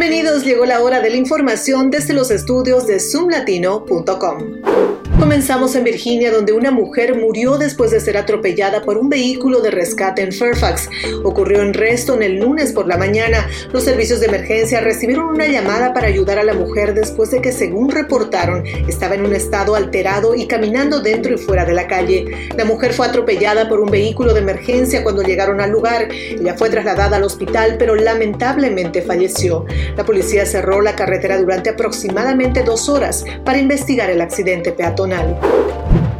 Bienvenidos, llegó la hora de la información desde los estudios de zoomlatino.com. Comenzamos en Virginia, donde una mujer murió después de ser atropellada por un vehículo de rescate en Fairfax. Ocurrió en Reston el lunes por la mañana. Los servicios de emergencia recibieron una llamada para ayudar a la mujer después de que, según reportaron, estaba en un estado alterado y caminando dentro y fuera de la calle. La mujer fue atropellada por un vehículo de emergencia cuando llegaron al lugar. Ella fue trasladada al hospital, pero lamentablemente falleció. La policía cerró la carretera durante aproximadamente dos horas para investigar el accidente peatonal.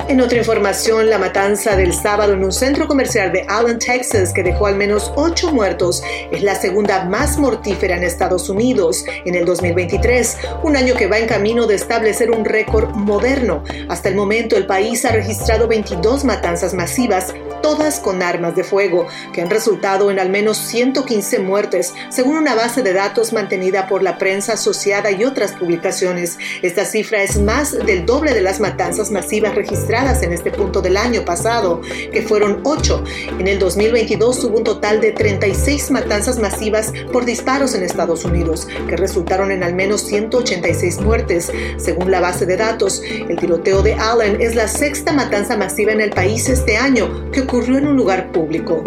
En otra información, la matanza del sábado en un centro comercial de Allen, Texas, que dejó al menos ocho muertos, es la segunda más mortífera en Estados Unidos en el 2023, un año que va en camino de establecer un récord moderno. Hasta el momento, el país ha registrado 22 matanzas masivas, todas con armas de fuego, que han resultado en al menos 115 muertes, según una base de datos mantenida por la prensa asociada y otras publicaciones. Esta cifra es más del doble de las matanzas masivas registradas en este punto del año pasado, que fueron 8. En el 2022 hubo un total de 36 matanzas masivas por disparos en Estados Unidos, que resultaron en al menos 186 muertes. Según la base de datos, el tiroteo de Allen es la sexta matanza masiva en el país este año, que ocurrió en un lugar público.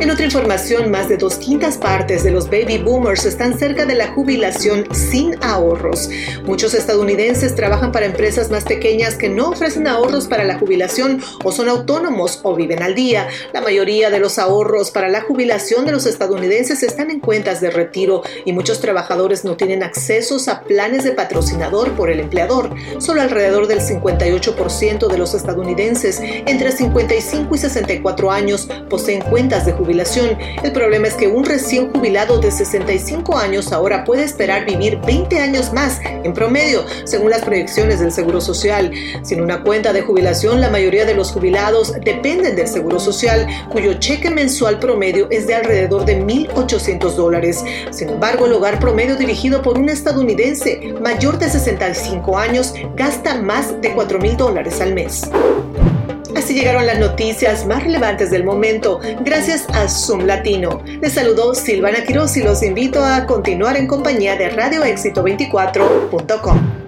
En otra información, más de dos quintas partes de los baby boomers están cerca de la jubilación sin ahorros. Muchos estadounidenses trabajan para empresas más pequeñas que no ofrecen ahorros para la jubilación o son autónomos o viven al día. La mayoría de los ahorros para la jubilación de los estadounidenses están en cuentas de retiro y muchos trabajadores no tienen accesos a planes de patrocinador por el empleador. Solo alrededor del 58% de los estadounidenses entre 55 y 64 años poseen cuentas de jubilación el problema es que un recién jubilado de 65 años ahora puede esperar vivir 20 años más en promedio, según las proyecciones del Seguro Social. Sin una cuenta de jubilación, la mayoría de los jubilados dependen del Seguro Social, cuyo cheque mensual promedio es de alrededor de 1.800 dólares. Sin embargo, el hogar promedio dirigido por un estadounidense mayor de 65 años gasta más de 4.000 dólares al mes. Así llegaron las noticias más relevantes del momento, gracias a Zoom Latino. Les saludó Silvana Quiroz y los invito a continuar en compañía de radioéxito24.com.